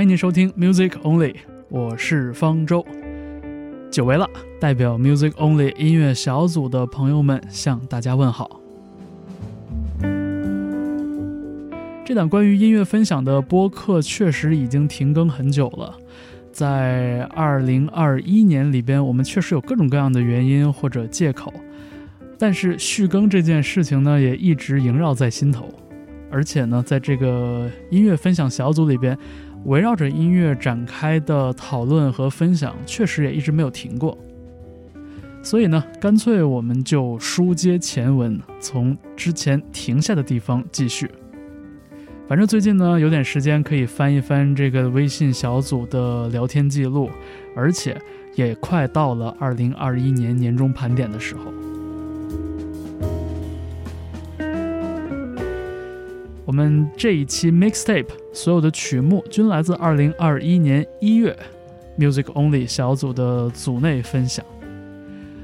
欢迎收听 Music Only，我是方舟。久违了，代表 Music Only 音乐小组的朋友们向大家问好。这档关于音乐分享的播客确实已经停更很久了，在二零二一年里边，我们确实有各种各样的原因或者借口，但是续更这件事情呢，也一直萦绕在心头。而且呢，在这个音乐分享小组里边，围绕着音乐展开的讨论和分享，确实也一直没有停过。所以呢，干脆我们就书接前文，从之前停下的地方继续。反正最近呢，有点时间可以翻一翻这个微信小组的聊天记录，而且也快到了二零二一年年终盘点的时候。我们这一期 mixtape 所有的曲目均来自二零二一年一月 Music Only 小组的组内分享。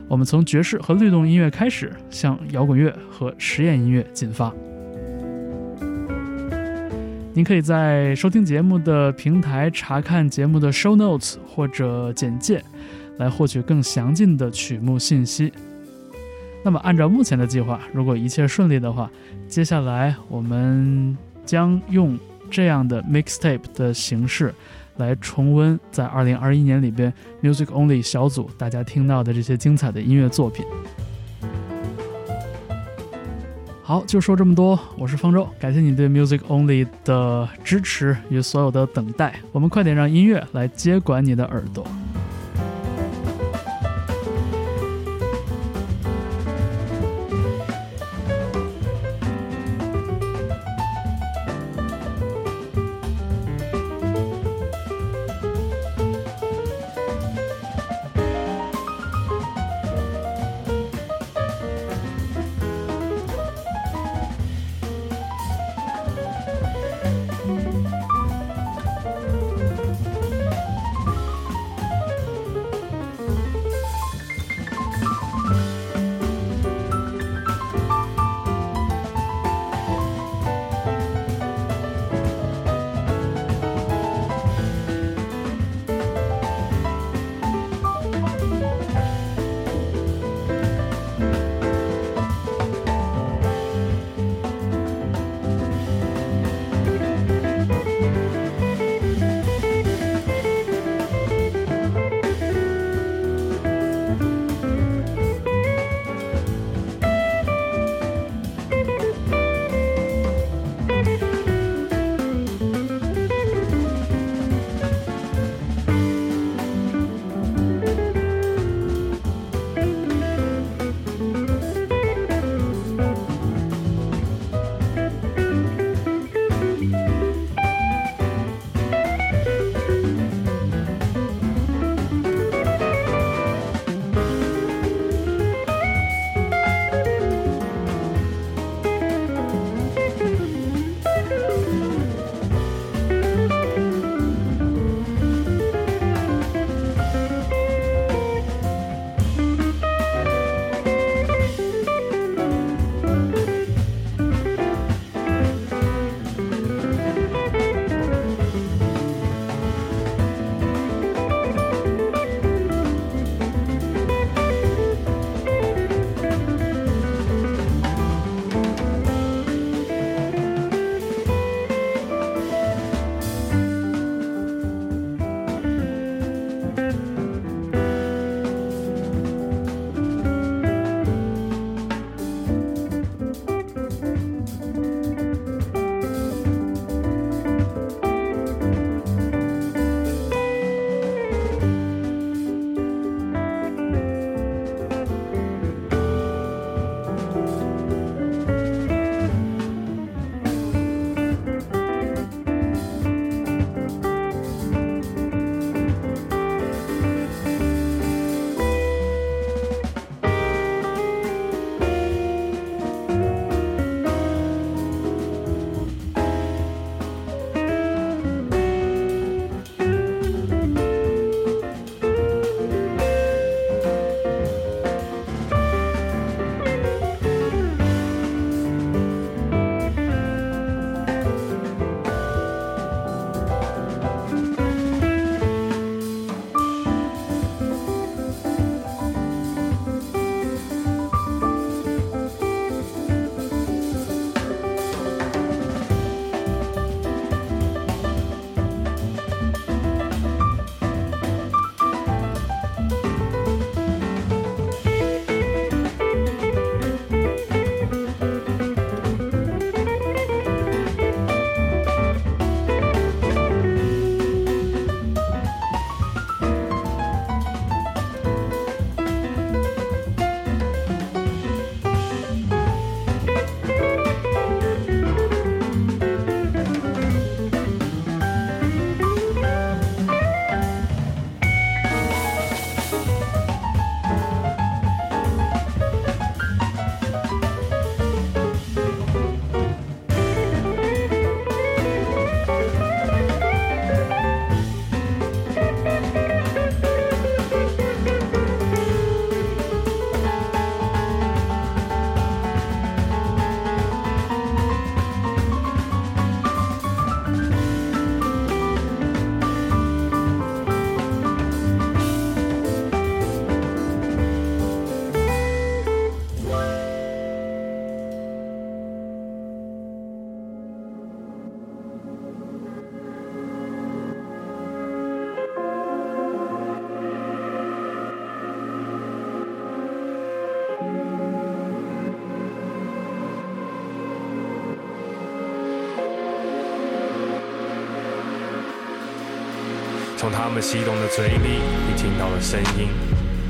我们从爵士和律动音乐开始，向摇滚乐和实验音乐进发。您可以在收听节目的平台查看节目的 show notes 或者简介，来获取更详尽的曲目信息。那么，按照目前的计划，如果一切顺利的话，接下来我们将用这样的 mixtape 的形式来重温在2021年里边 Music Only 小组大家听到的这些精彩的音乐作品。好，就说这么多。我是方舟，感谢你对 Music Only 的支持与所有的等待。我们快点让音乐来接管你的耳朵。从他们激动的嘴里，你听到了声音。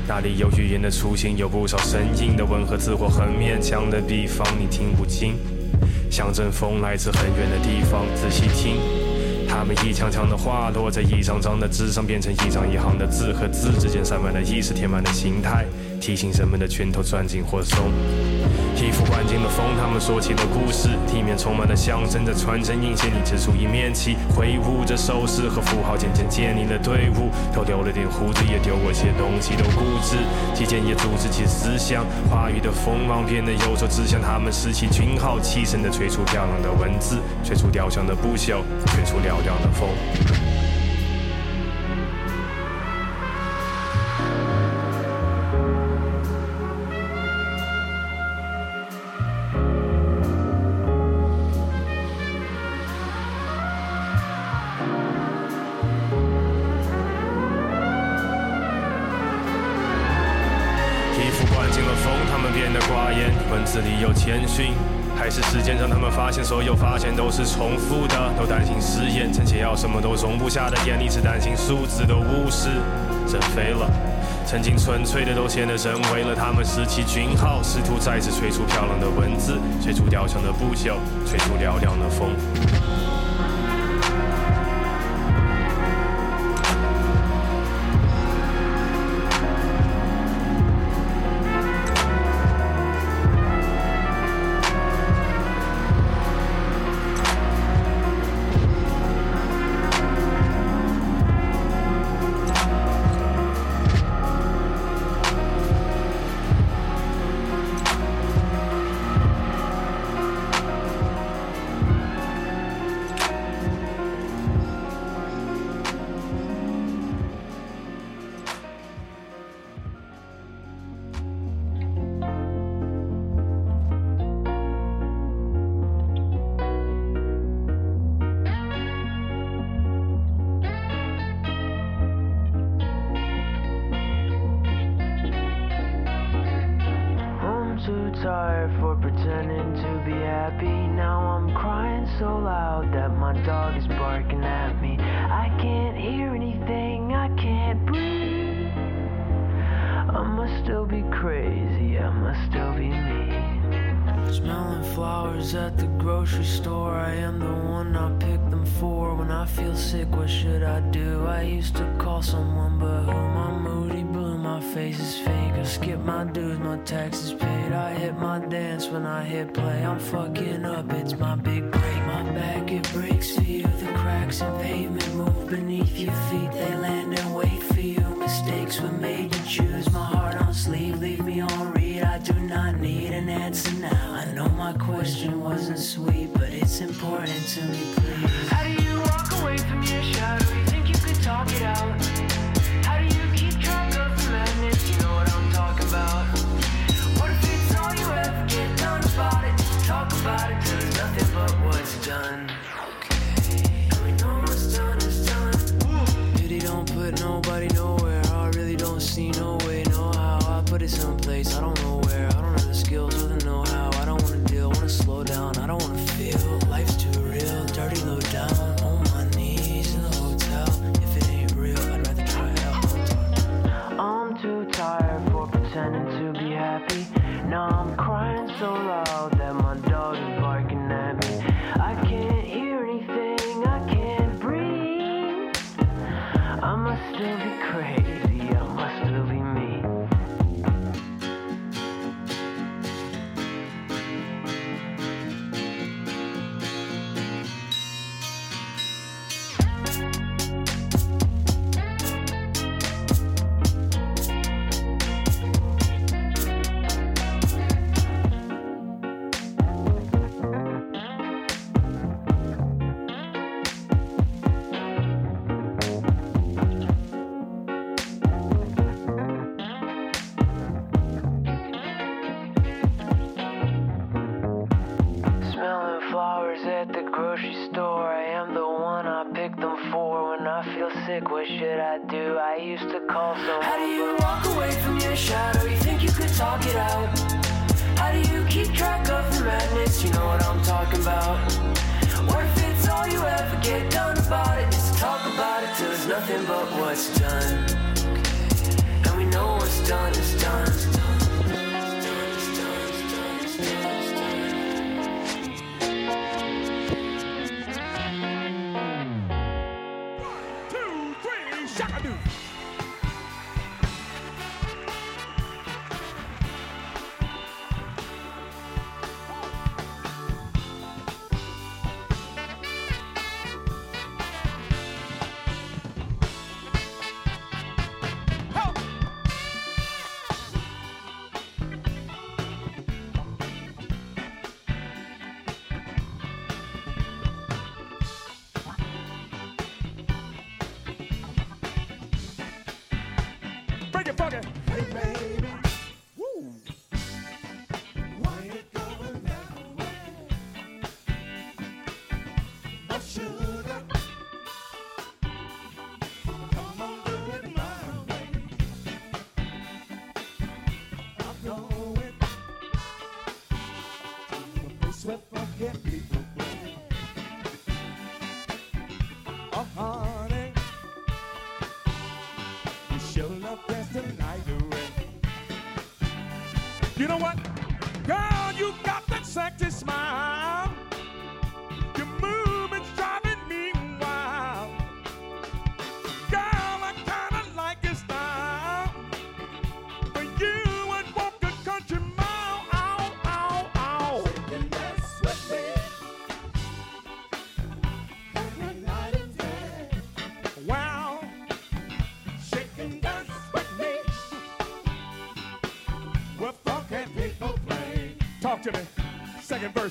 那里有语言的雏形，有不少生硬的吻和字或很勉强的地方，你听不清。像阵风来自很远的地方，仔细听。他们一枪枪的话落在一张张的纸上，变成一张一行的字，和字之间塞满了意识填满了形态，提醒人们的拳头攥紧或松。衣服灌进了风，他们说起了故事，地面充满了象征在传承印线，你指出一面旗，挥舞着手势和符号，渐渐建立了队伍。都留了点胡子，也丢过些东西，都固执。期间也组织起思想，话语的锋芒变得有时候指向他们拾起军号，齐声的吹出漂亮的文字，吹出雕像的不朽，吹出嘹亮的风。么都容不下的眼里，只担心数字的巫师，真飞了。曾经纯粹的都显得人为了，他们拾起军号，试图再次吹出漂亮的文字，吹出雕像的不朽，吹出嘹亮的风。Fuck it.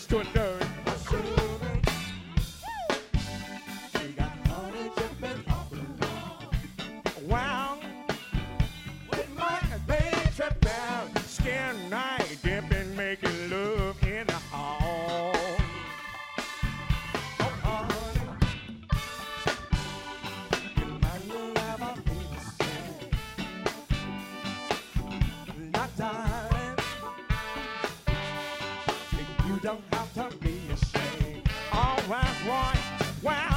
to a nerd. don't have to be ashamed. All that's right. Well,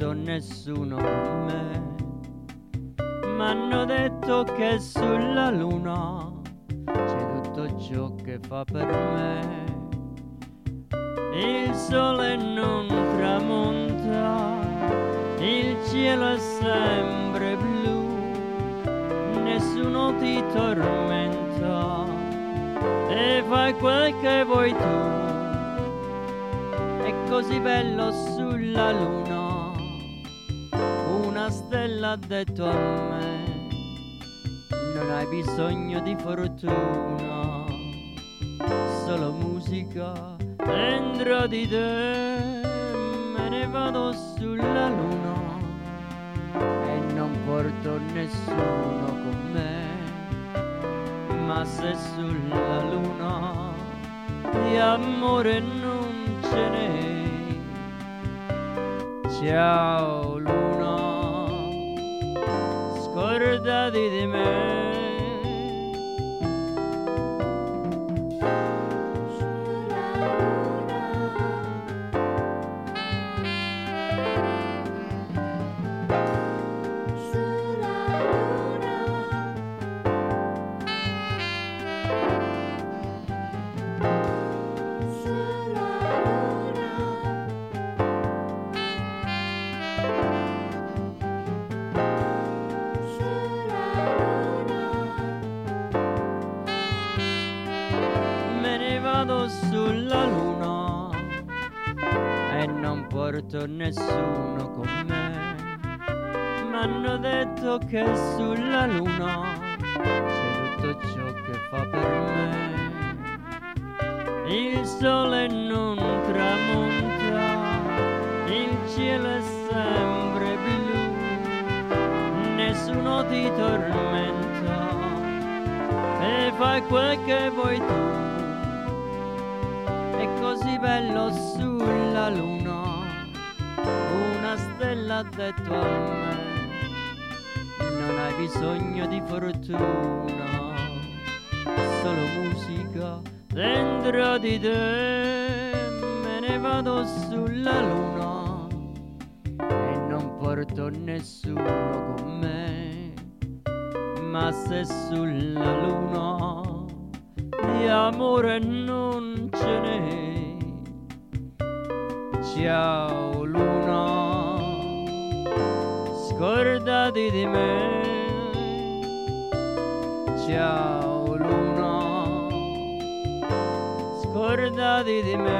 porto nessuno con me. M'hanno detto che sulla luna c'è tutto ciò che fa per me. Il sole non tramonta, il cielo è sempre blu, nessuno ti tormenta e fai quel che vuoi tu. È così bello sulla luna, stella ha detto a me, non hai bisogno di fortuna, solo musica dentro di te, me ne vado sulla luna e non porto nessuno con me, ma se sulla luna di amore non ce n'è. Ciao da di di me. Nessuno ti tormenta e fai quel che vuoi tu. È così bello sulla luna, una stella ha detto a me, non hai bisogno di fortuna, solo musica dentro di te, me ne vado sulla luna e non porto nessuno con me, ma se sulla luna di amore non ce n'è. Ciao luna, scordati di me. Ciao luna, scordati di me.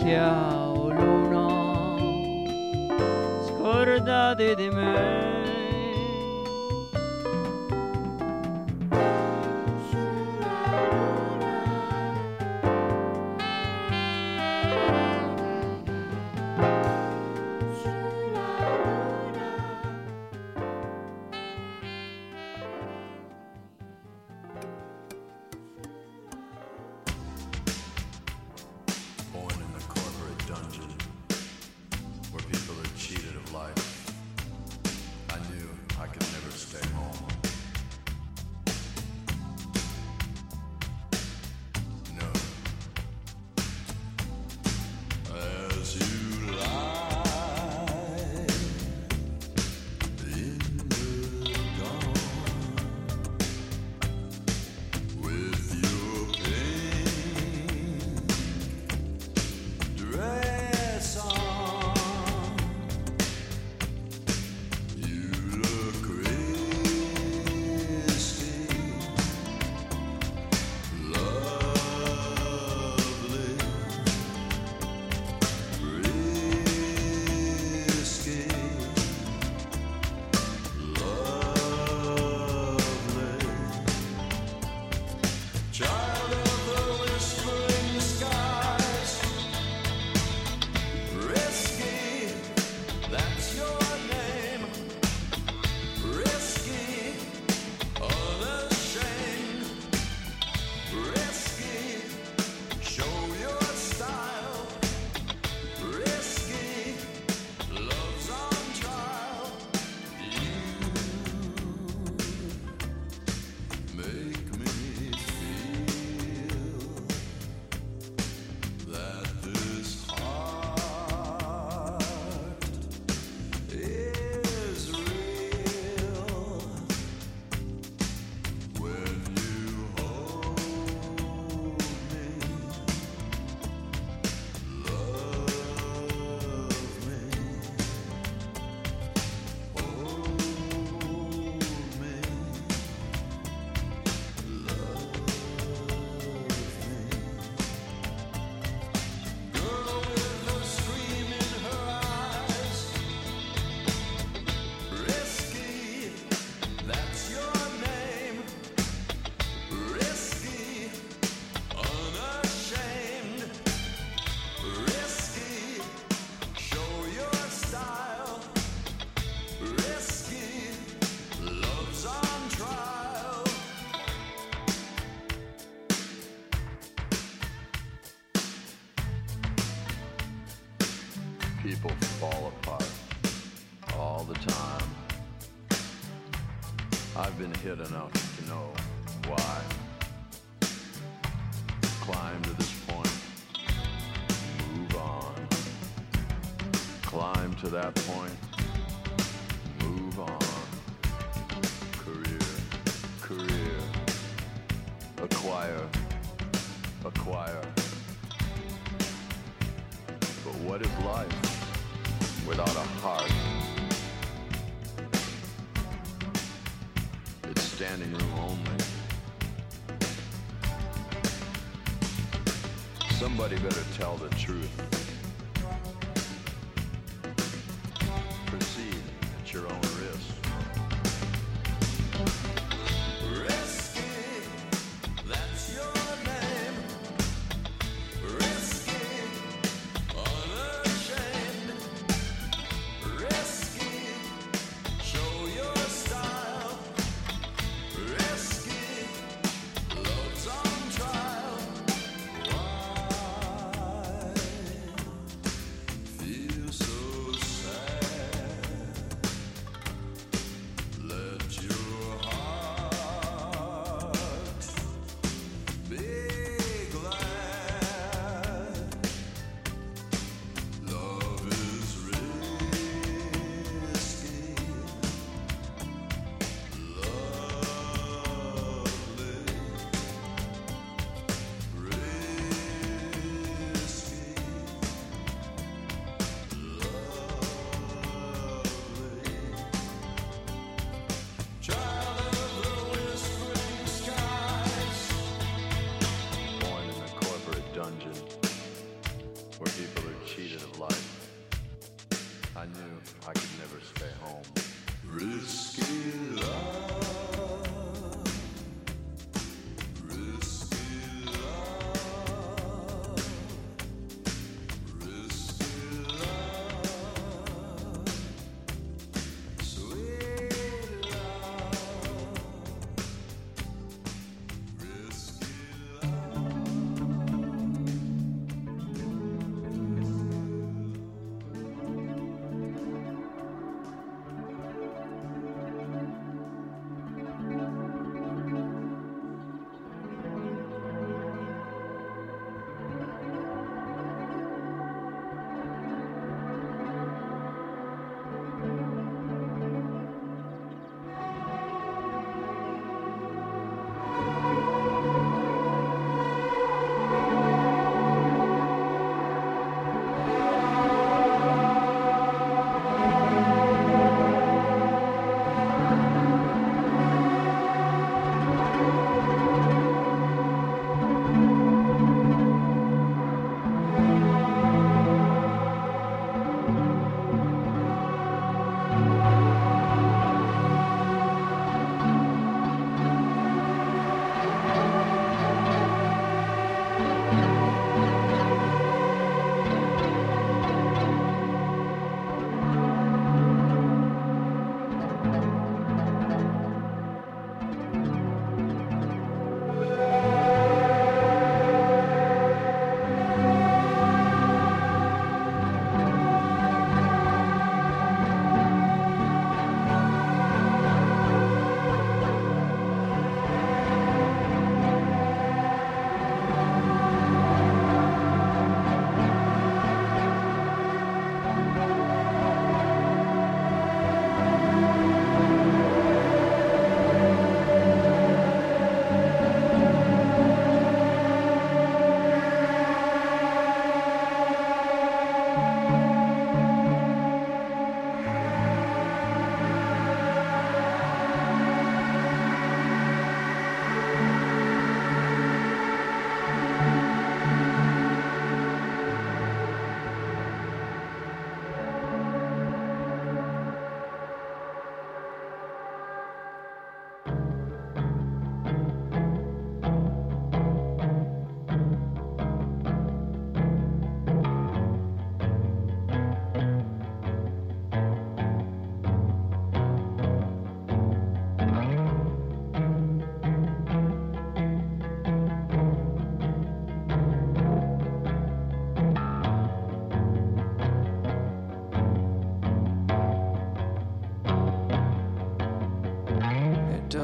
Ciao luna, scordati di me. kid enough.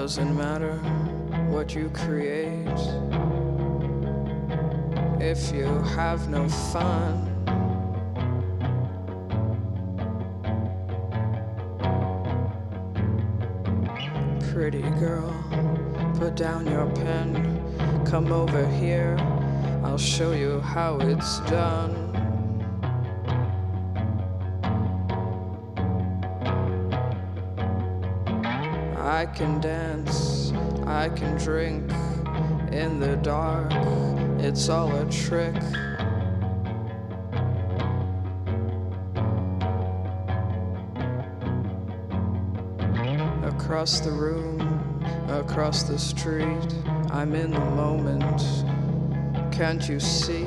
Doesn't matter what you create if you have no fun. Pretty girl, put down your pen, come over here, I'll show you how it's done. Can dance, I can drink in the dark, it's all a trick. Across the room, across the street, I'm in the moment. Can't you see?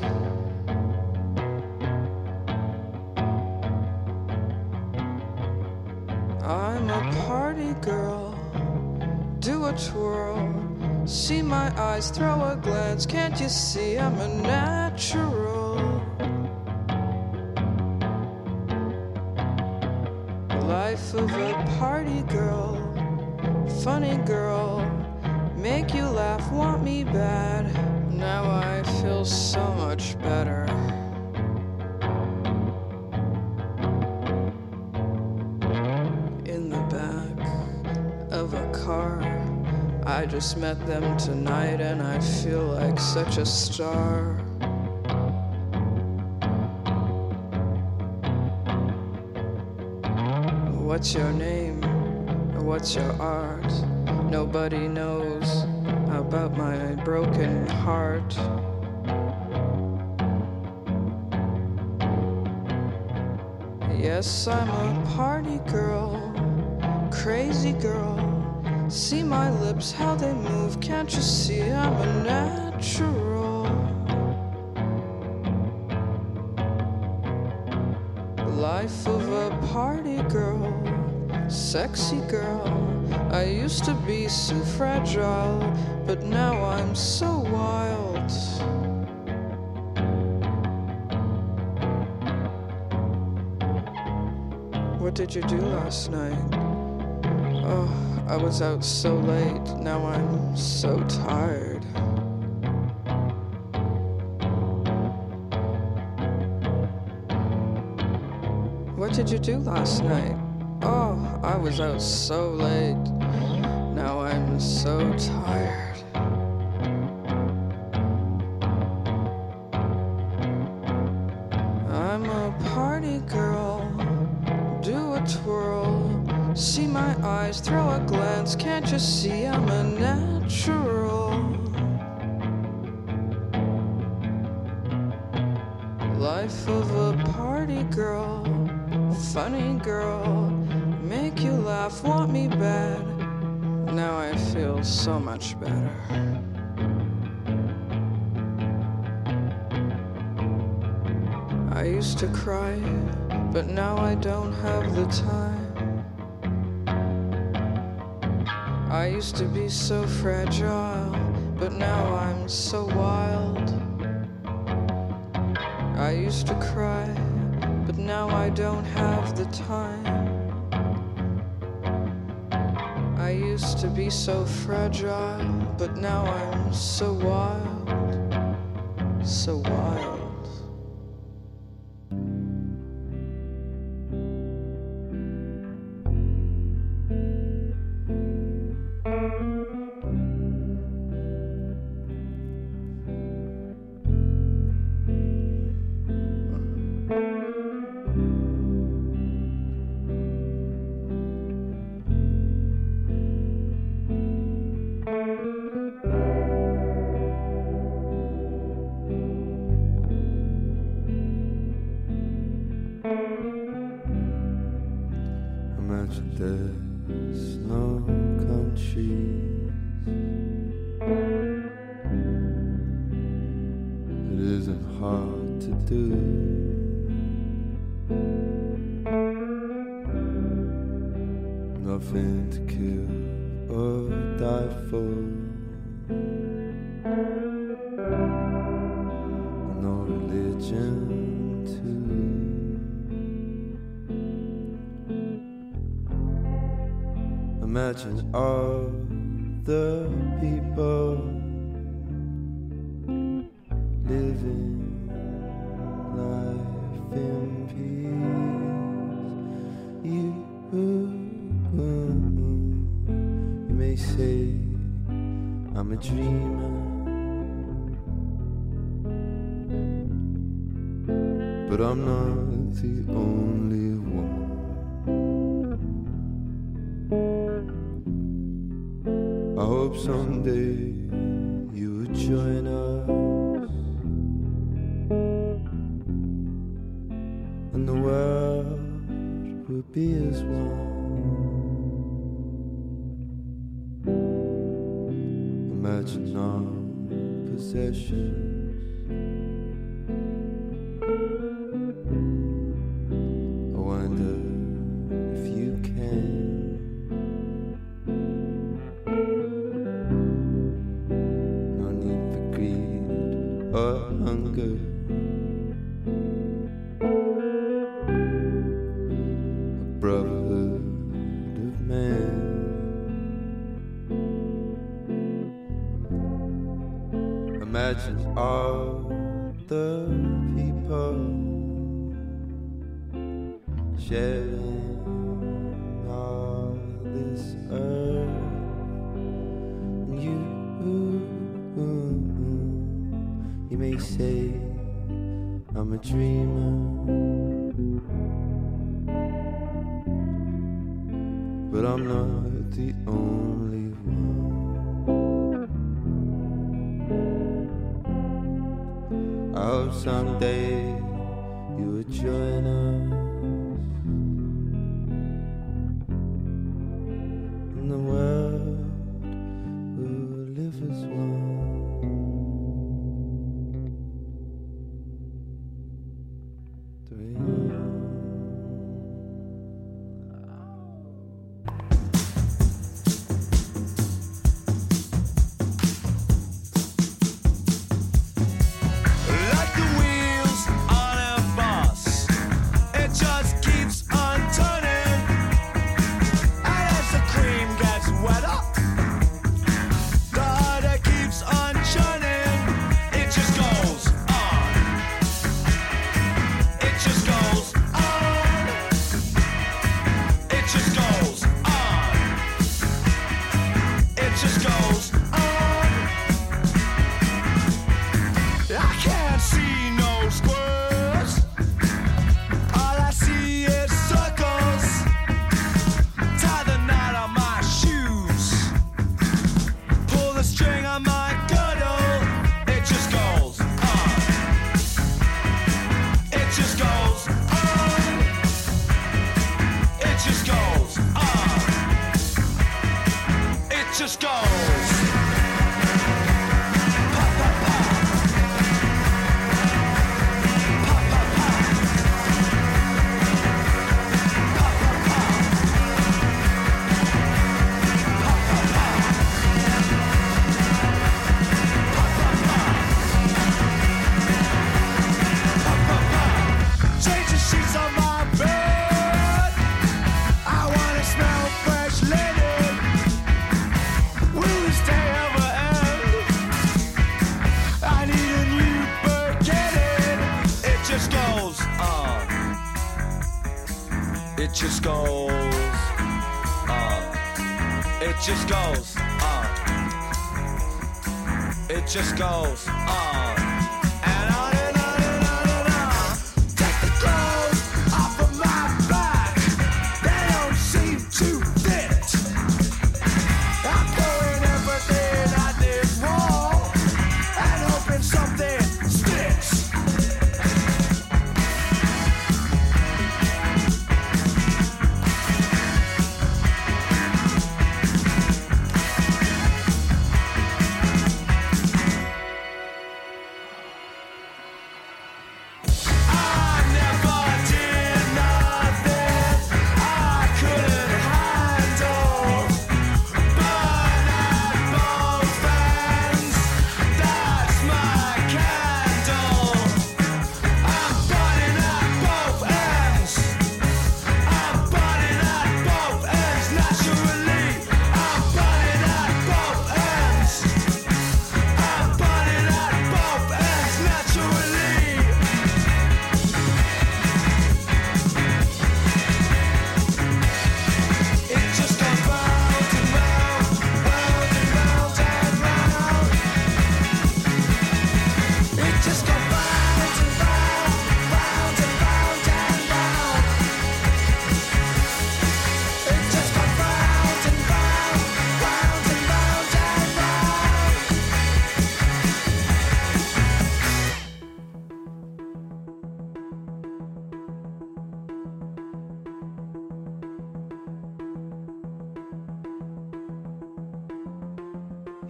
Eyes, throw a glance. Can't you see I'm a natural? Just met them tonight and I feel like such a star. What's your name? What's your art? Nobody knows about my broken heart. Yes, I'm a party girl, crazy girl. See my lips, how they move. Can't you see I'm a natural? Life of a party girl, sexy girl. I used to be so fragile, but now I'm so wild. What did you do last night? Oh, I was out so late. Now I'm so tired. What did you do last night? Oh, I was out so late. Now I'm so tired. Used to cry, but now I don't have the time. I used to be so fragile, but now I'm so wild. I used to cry, but now I don't have the time. I used to be so fragile, but now I'm so wild, so wild.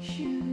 Shoot.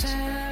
pretend